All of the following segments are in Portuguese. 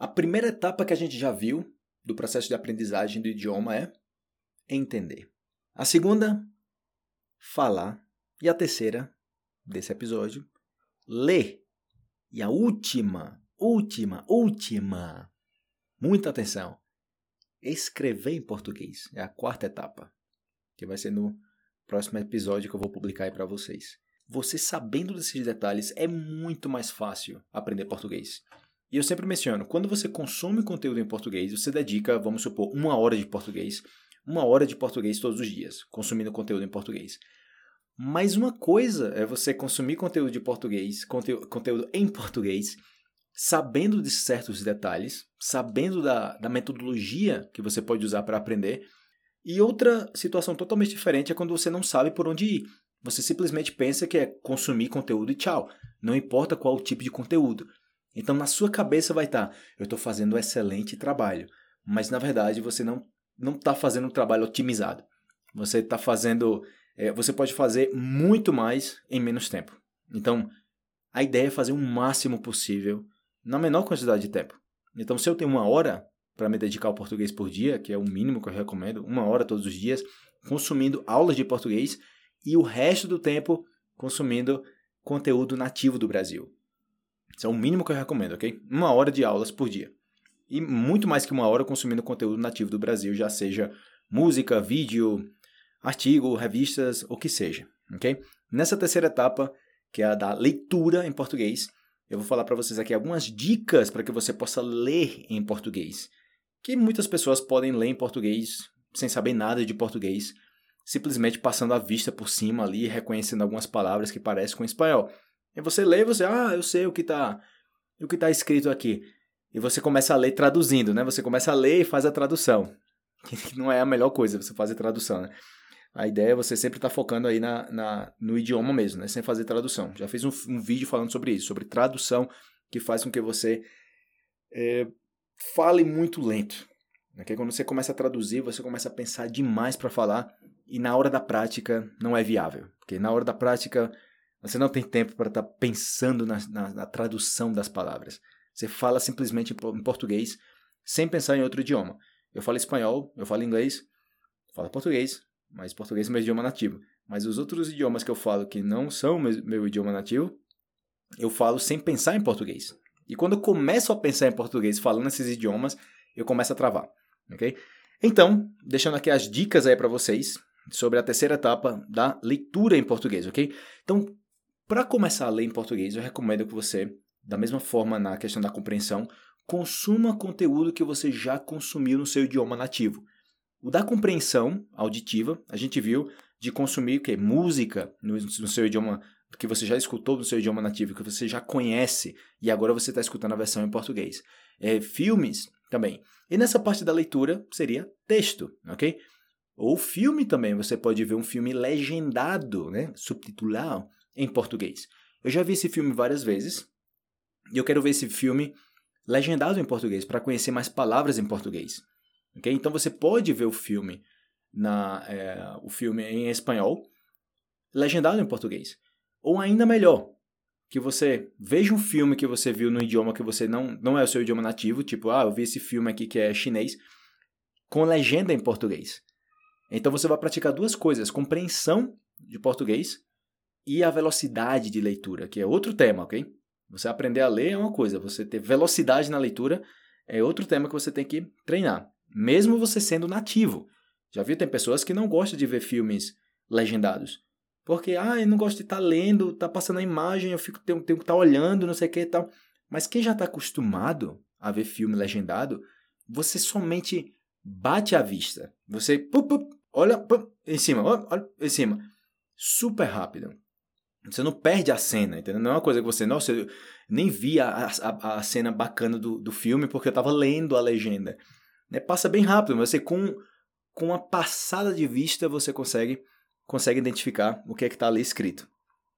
A primeira etapa que a gente já viu do processo de aprendizagem do idioma é entender. A segunda, falar. E a terceira desse episódio, ler. E a última, última, última, muita atenção, escrever em português. É a quarta etapa, que vai ser no próximo episódio que eu vou publicar aí para vocês. Você sabendo desses detalhes é muito mais fácil aprender português. E eu sempre menciono, quando você consome conteúdo em português, você dedica, vamos supor, uma hora de português, uma hora de português todos os dias, consumindo conteúdo em português. Mas uma coisa é você consumir conteúdo de português, conteúdo, conteúdo em português, sabendo de certos detalhes, sabendo da, da metodologia que você pode usar para aprender. E outra situação totalmente diferente é quando você não sabe por onde ir. Você simplesmente pensa que é consumir conteúdo e tchau. Não importa qual tipo de conteúdo. Então, na sua cabeça vai estar: tá, eu estou fazendo um excelente trabalho. Mas, na verdade, você não não está fazendo um trabalho otimizado. Você está fazendo. É, você pode fazer muito mais em menos tempo. Então, a ideia é fazer o máximo possível na menor quantidade de tempo. Então, se eu tenho uma hora para me dedicar ao português por dia, que é o mínimo que eu recomendo, uma hora todos os dias, consumindo aulas de português e o resto do tempo consumindo conteúdo nativo do Brasil. Isso é o mínimo que eu recomendo, ok? Uma hora de aulas por dia. E muito mais que uma hora consumindo conteúdo nativo do Brasil, já seja música, vídeo, artigo, revistas, o que seja, ok? Nessa terceira etapa, que é a da leitura em português, eu vou falar para vocês aqui algumas dicas para que você possa ler em português. Que muitas pessoas podem ler em português sem saber nada de português, simplesmente passando a vista por cima ali, reconhecendo algumas palavras que parecem com espanhol. E você lê e você, ah, eu sei o que está o que tá escrito aqui. E você começa a ler traduzindo, né? Você começa a ler e faz a tradução. Que não é a melhor coisa você fazer tradução, né? A ideia é você sempre estar tá focando aí na, na, no idioma mesmo, né? Sem fazer tradução. Já fiz um, um vídeo falando sobre isso, sobre tradução, que faz com que você é, fale muito lento. Porque quando você começa a traduzir, você começa a pensar demais para falar e na hora da prática não é viável. Porque na hora da prática você não tem tempo para estar tá pensando na, na, na, tradução das palavras. Você fala simplesmente em português sem pensar em outro idioma. Eu falo espanhol, eu falo inglês, eu falo português, mas português é meu idioma nativo. Mas os outros idiomas que eu falo que não são meu, meu idioma nativo, eu falo sem pensar em português. E quando eu começo a pensar em português falando esses idiomas, eu começo a travar, ok? Então, deixando aqui as dicas aí para vocês sobre a terceira etapa da leitura em português, ok? Então, para começar a ler em português, eu recomendo que você, da mesma forma na questão da compreensão, consuma conteúdo que você já consumiu no seu idioma nativo. O da compreensão auditiva, a gente viu de consumir o que? Música no, no seu idioma que você já escutou no seu idioma nativo, que você já conhece, e agora você está escutando a versão em português. É, filmes também. E nessa parte da leitura seria texto, ok? Ou filme também, você pode ver um filme legendado, né? subtitulado, em português. Eu já vi esse filme várias vezes e eu quero ver esse filme legendado em português para conhecer mais palavras em português. Okay? Então você pode ver o filme na é, o filme em espanhol legendado em português. Ou ainda melhor, que você veja um filme que você viu no idioma que você não, não é o seu idioma nativo, tipo, ah, eu vi esse filme aqui que é chinês, com legenda em português. Então você vai praticar duas coisas: compreensão de português e a velocidade de leitura, que é outro tema, ok? Você aprender a ler é uma coisa, você ter velocidade na leitura é outro tema que você tem que treinar, mesmo você sendo nativo. Já viu, tem pessoas que não gostam de ver filmes legendados. Porque, ah, eu não gosto de estar tá lendo, tá passando a imagem, eu fico, tenho, tenho que estar tá olhando, não sei o que e tal. Mas quem já está acostumado a ver filme legendado, você somente bate a vista. Você pup, pup, olha pup, em cima, olha, olha em cima. Super rápido. Você não perde a cena, entendeu? Não é uma coisa que você, nossa, eu nem vi a, a, a cena bacana do, do filme porque eu estava lendo a legenda. Né? Passa bem rápido, mas você com, com uma passada de vista você consegue, consegue identificar o que é que está ali escrito.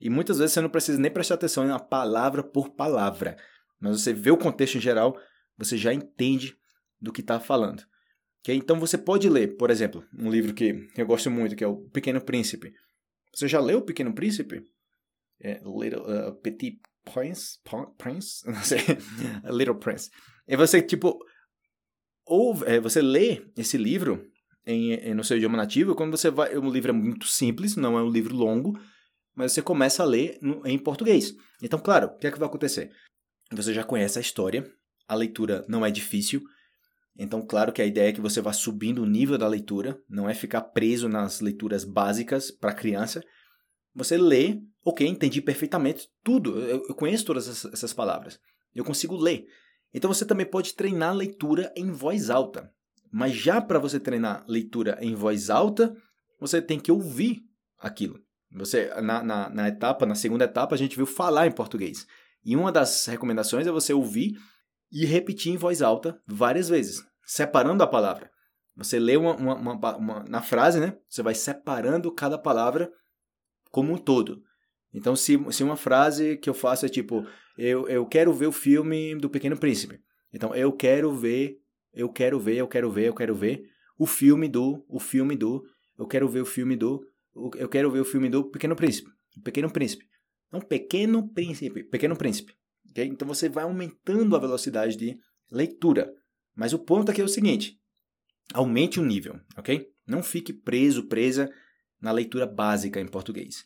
E muitas vezes você não precisa nem prestar atenção na palavra por palavra, mas você vê o contexto em geral, você já entende do que está falando. Okay? Então você pode ler, por exemplo, um livro que eu gosto muito, que é O Pequeno Príncipe. Você já leu O Pequeno Príncipe? É, Little, uh, Petit Prince, Prince, não sei, Little Prince. E você, tipo, ou é, você lê esse livro em, em, no seu idioma nativo, quando você vai. O livro é muito simples, não é um livro longo, mas você começa a ler no, em português. Então, claro, o que é que vai acontecer? Você já conhece a história, a leitura não é difícil. Então, claro que a ideia é que você vá subindo o nível da leitura, não é ficar preso nas leituras básicas para criança. Você lê, ok, entendi perfeitamente tudo, eu, eu conheço todas essas, essas palavras, eu consigo ler. Então você também pode treinar leitura em voz alta. Mas já para você treinar leitura em voz alta, você tem que ouvir aquilo. Você na, na, na, etapa, na segunda etapa, a gente viu falar em português. E uma das recomendações é você ouvir e repetir em voz alta várias vezes, separando a palavra. Você lê uma, uma, uma, uma na frase, né? Você vai separando cada palavra como um todo. Então, se, se uma frase que eu faço é tipo, eu, eu quero ver o filme do Pequeno Príncipe. Então, eu quero ver, eu quero ver, eu quero ver, eu quero ver o filme do, o filme do, eu quero ver o filme do, eu quero ver o filme do Pequeno Príncipe. Pequeno Príncipe. Então, Pequeno Príncipe, Pequeno Príncipe. Okay? Então, você vai aumentando a velocidade de leitura. Mas o ponto aqui é o seguinte, aumente o nível, ok? Não fique preso, presa na leitura básica em português.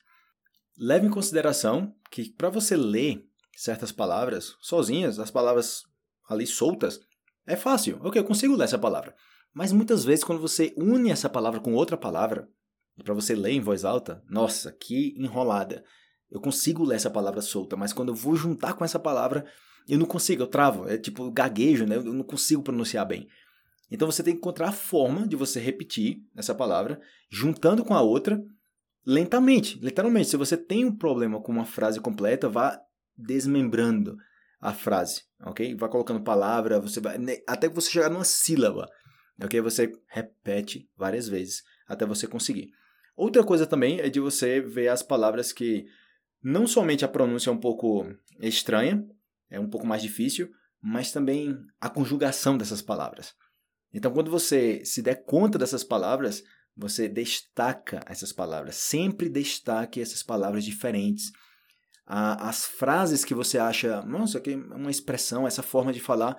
Leve em consideração que para você ler certas palavras sozinhas, as palavras ali soltas, é fácil. Ok, eu consigo ler essa palavra. Mas muitas vezes, quando você une essa palavra com outra palavra, para você ler em voz alta, nossa, que enrolada. Eu consigo ler essa palavra solta, mas quando eu vou juntar com essa palavra, eu não consigo, eu travo. É tipo gaguejo, né? Eu não consigo pronunciar bem. Então você tem que encontrar a forma de você repetir essa palavra, juntando com a outra, lentamente, literalmente. Se você tem um problema com uma frase completa, vá desmembrando a frase, ok? Vá colocando palavra, você vai né, até que você chegar numa sílaba, ok? Você repete várias vezes até você conseguir. Outra coisa também é de você ver as palavras que não somente a pronúncia é um pouco estranha, é um pouco mais difícil, mas também a conjugação dessas palavras. Então, quando você se der conta dessas palavras, você destaca essas palavras. Sempre destaque essas palavras diferentes. As frases que você acha, nossa, que uma expressão, essa forma de falar,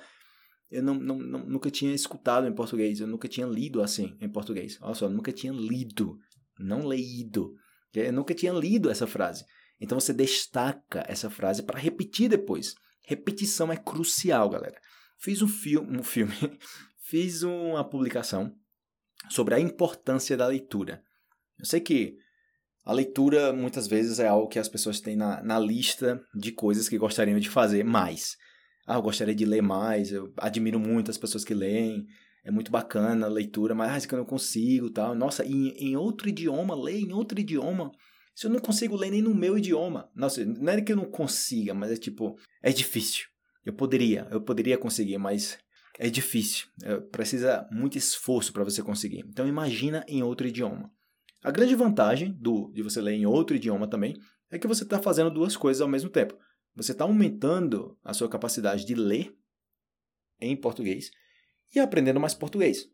eu não, não, não, nunca tinha escutado em português, eu nunca tinha lido assim em português. Olha só, eu nunca tinha lido, não leído. Eu nunca tinha lido essa frase. Então você destaca essa frase para repetir depois. Repetição é crucial, galera. Fiz um filme, um filme, fiz uma publicação sobre a importância da leitura. Eu sei que a leitura muitas vezes é algo que as pessoas têm na, na lista de coisas que gostariam de fazer mais. Ah, eu gostaria de ler mais, eu admiro muito as pessoas que leem, é muito bacana a leitura, mas ah, que eu não consigo tal. Nossa, em, em outro idioma, ler em outro idioma. Se eu não consigo ler nem no meu idioma. Nossa, não é que eu não consiga, mas é tipo, é difícil. Eu poderia, eu poderia conseguir, mas é difícil. É, precisa muito esforço para você conseguir. Então imagina em outro idioma. A grande vantagem do, de você ler em outro idioma também é que você está fazendo duas coisas ao mesmo tempo. Você está aumentando a sua capacidade de ler em português e aprendendo mais português.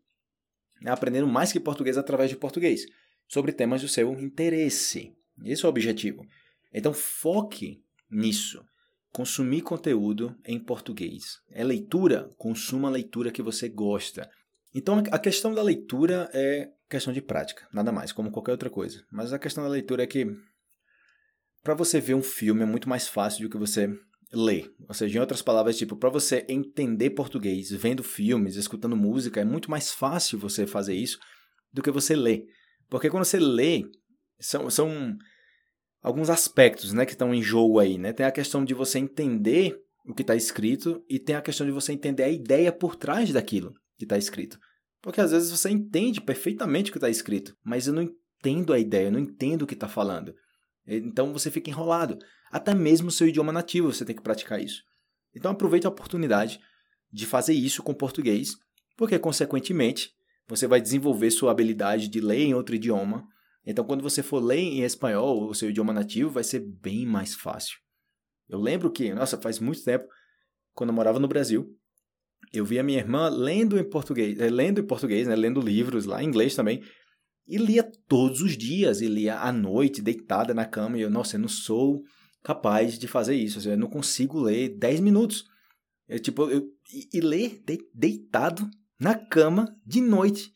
Aprendendo mais que português através de português, sobre temas do seu interesse. Esse é o objetivo. Então foque nisso. Consumir conteúdo em português. É leitura? Consuma a leitura que você gosta. Então a questão da leitura é questão de prática, nada mais, como qualquer outra coisa. Mas a questão da leitura é que para você ver um filme é muito mais fácil do que você ler. Ou seja, em outras palavras, tipo, para você entender português vendo filmes, escutando música, é muito mais fácil você fazer isso do que você ler. Porque quando você lê, são, são alguns aspectos né, que estão em jogo aí. Né? Tem a questão de você entender o que está escrito e tem a questão de você entender a ideia por trás daquilo que está escrito. Porque às vezes você entende perfeitamente o que está escrito, mas eu não entendo a ideia, eu não entendo o que está falando. Então você fica enrolado. Até mesmo o seu idioma nativo você tem que praticar isso. Então aproveite a oportunidade de fazer isso com português, porque consequentemente você vai desenvolver sua habilidade de ler em outro idioma. Então quando você for ler em espanhol, o seu idioma nativo vai ser bem mais fácil. Eu lembro que, nossa, faz muito tempo, quando eu morava no Brasil, eu vi a minha irmã lendo em português, eh, lendo em português, né, lendo livros lá em inglês também, e lia todos os dias, e lia à noite, deitada na cama, e eu, nossa, eu não sou capaz de fazer isso, eu não consigo ler 10 minutos. Tipo, eu, e, e ler de, deitado na cama de noite,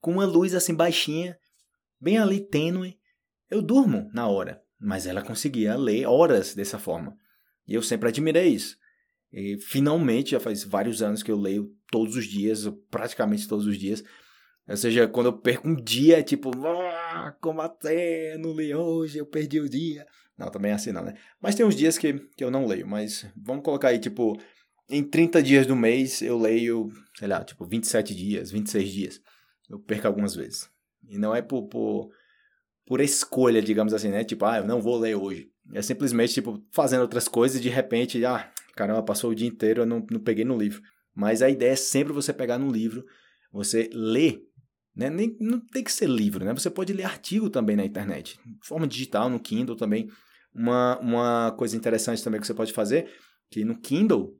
com uma luz assim baixinha, bem ali tênue. Eu durmo na hora, mas ela conseguia ler horas dessa forma. E eu sempre admirei isso. E finalmente, já faz vários anos que eu leio todos os dias, praticamente todos os dias. Ou seja, quando eu perco um dia, tipo, ah, combater, não li hoje, eu perdi o dia. Não, também é assim não, né? Mas tem uns dias que, que eu não leio, mas vamos colocar aí, tipo, em 30 dias do mês eu leio, sei lá, tipo, 27 dias, 26 dias. Eu perco algumas vezes. E não é por, por, por escolha, digamos assim, né? Tipo, ah, eu não vou ler hoje. É simplesmente, tipo, fazendo outras coisas e de repente, ah, caramba, passou o dia inteiro, eu não, não peguei no livro. Mas a ideia é sempre você pegar no livro, você ler né? Nem, não tem que ser livro, né? Você pode ler artigo também na internet, de forma digital, no Kindle também. Uma, uma coisa interessante também que você pode fazer, que no Kindle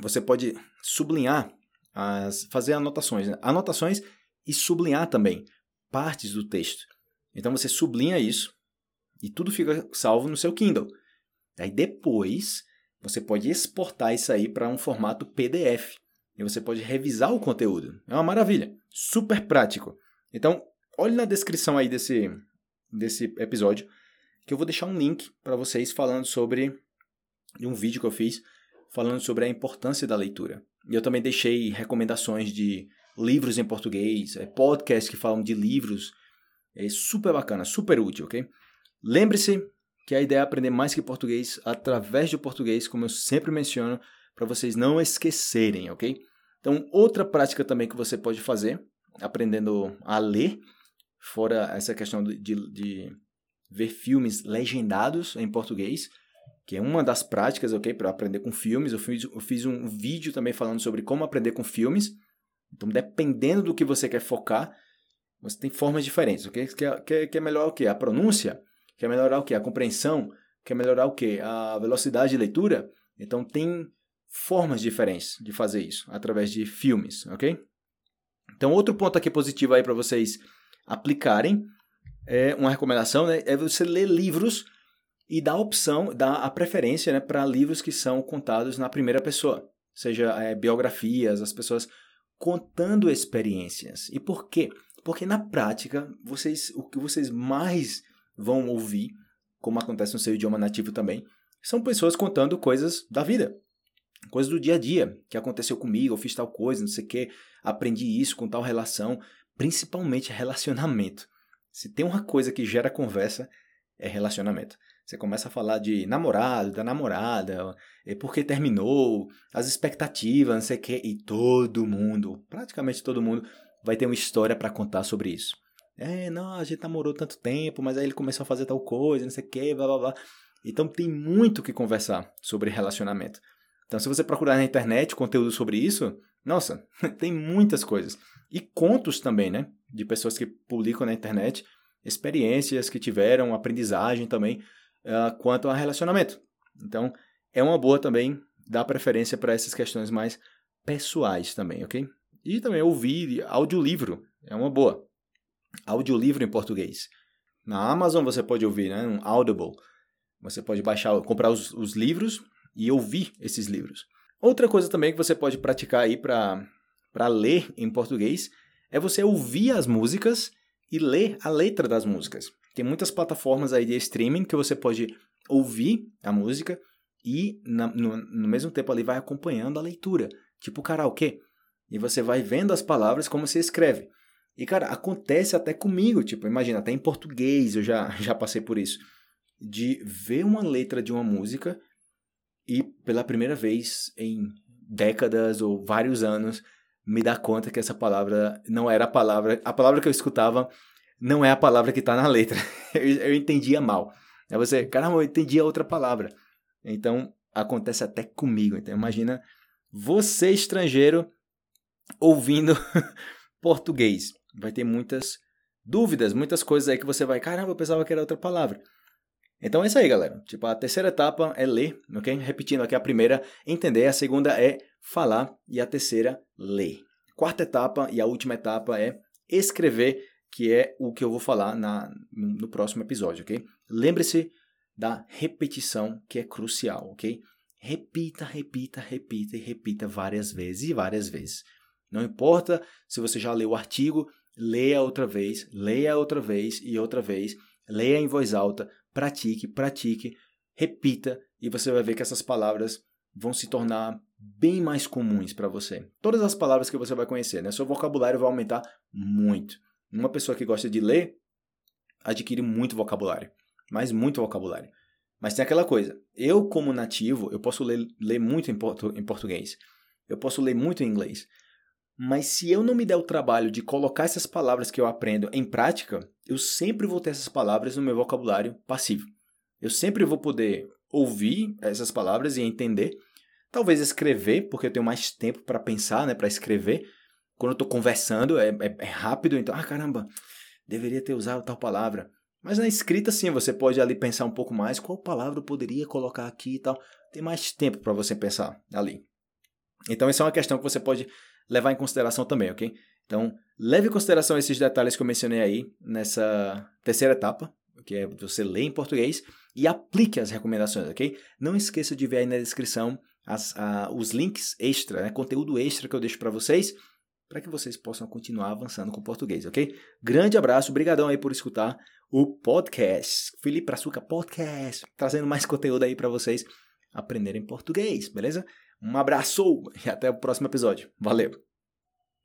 você pode sublinhar, as, fazer anotações. Né? Anotações e sublinhar também partes do texto. Então você sublinha isso e tudo fica salvo no seu Kindle. Aí depois você pode exportar isso aí para um formato PDF e você pode revisar o conteúdo. É uma maravilha, super prático. Então, olhe na descrição aí desse, desse episódio que eu vou deixar um link para vocês falando sobre um vídeo que eu fiz falando sobre a importância da leitura. E eu também deixei recomendações de livros em português, é, podcasts que falam de livros. É super bacana, super útil, ok? Lembre-se que a ideia é aprender mais que português através do português, como eu sempre menciono, para vocês não esquecerem, ok? Então, outra prática também que você pode fazer, aprendendo a ler, fora essa questão de, de ver filmes legendados em português, que é uma das práticas, ok, para aprender com filmes. Eu fiz, eu fiz um vídeo também falando sobre como aprender com filmes. Então, dependendo do que você quer focar, você tem formas diferentes, ok? Quer, quer, quer melhorar o quê? A pronúncia? Quer melhorar o quê? A compreensão? Quer melhorar o quê? A velocidade de leitura? Então, tem formas diferentes de fazer isso, através de filmes, ok? Então, outro ponto aqui positivo aí para vocês aplicarem é uma recomendação, né? É você ler livros e dar a opção, dar a preferência né, para livros que são contados na primeira pessoa, seja é, biografias, as pessoas contando experiências. E por quê? Porque na prática, vocês, o que vocês mais vão ouvir, como acontece no seu idioma nativo também, são pessoas contando coisas da vida, coisas do dia a dia, que aconteceu comigo, eu fiz tal coisa, não sei o que, aprendi isso com tal relação, principalmente relacionamento. Se tem uma coisa que gera conversa, é relacionamento. Você começa a falar de namorado, da namorada, é porque terminou, as expectativas, não sei o que, e todo mundo, praticamente todo mundo, vai ter uma história para contar sobre isso. É, não, a gente namorou tanto tempo, mas aí ele começou a fazer tal coisa, não sei o que, blá blá blá. Então tem muito que conversar sobre relacionamento. Então, se você procurar na internet conteúdo sobre isso, nossa, tem muitas coisas. E contos também, né? De pessoas que publicam na internet experiências que tiveram, aprendizagem também uh, quanto a relacionamento. Então, é uma boa também dar preferência para essas questões mais pessoais também, ok? E também ouvir audiolivro é uma boa. Audiolivro em português. Na Amazon você pode ouvir, né? Um Audible. Você pode baixar, comprar os, os livros e ouvir esses livros. Outra coisa também que você pode praticar aí para ler em português é você ouvir as músicas e ler a letra das músicas. Tem muitas plataformas aí de streaming que você pode ouvir a música e na, no, no, mesmo tempo ali vai acompanhando a leitura, tipo karaokê. E você vai vendo as palavras como se escreve. E cara, acontece até comigo, tipo, imagina, até em português eu já, já passei por isso. De ver uma letra de uma música e pela primeira vez em décadas ou vários anos me dar conta que essa palavra não era a palavra, a palavra que eu escutava não é a palavra que está na letra. eu, eu entendia mal. Aí você, caramba, eu entendi a outra palavra. Então acontece até comigo. Então imagina você estrangeiro ouvindo português. Vai ter muitas dúvidas, muitas coisas aí que você vai, caramba, eu pensava que era outra palavra. Então é isso aí, galera. Tipo, a terceira etapa é ler, ok? Repetindo aqui a primeira, entender. A segunda é falar. E a terceira, ler. Quarta etapa e a última etapa é escrever, que é o que eu vou falar na, no próximo episódio, ok? Lembre-se da repetição, que é crucial, ok? repita, repita, repita e repita várias vezes e várias vezes. Não importa se você já leu o artigo, leia outra vez, leia outra vez e outra vez, leia em voz alta, pratique, pratique, repita e você vai ver que essas palavras vão se tornar bem mais comuns para você. Todas as palavras que você vai conhecer, né? Seu vocabulário vai aumentar muito. Uma pessoa que gosta de ler adquire muito vocabulário, mas muito vocabulário. Mas tem aquela coisa, eu como nativo, eu posso ler, ler muito em, portu, em português, eu posso ler muito em inglês, mas se eu não me der o trabalho de colocar essas palavras que eu aprendo em prática, eu sempre vou ter essas palavras no meu vocabulário passivo. Eu sempre vou poder ouvir essas palavras e entender, talvez escrever, porque eu tenho mais tempo para pensar, né, para escrever. Quando eu estou conversando, é, é, é rápido, então, ah, caramba, deveria ter usado tal palavra. Mas na escrita, sim, você pode ali pensar um pouco mais qual palavra eu poderia colocar aqui e tal. Tem mais tempo para você pensar ali. Então, essa é uma questão que você pode levar em consideração também, ok? Então, leve em consideração esses detalhes que eu mencionei aí nessa terceira etapa, que é você ler em português e aplique as recomendações, ok? Não esqueça de ver aí na descrição as, a, os links extra, né? conteúdo extra que eu deixo para vocês para que vocês possam continuar avançando com o português, ok? Grande abraço, brigadão aí por escutar o podcast, Felipe Praçuca Podcast, trazendo mais conteúdo aí para vocês aprenderem português, beleza? Um abraço e até o próximo episódio. Valeu!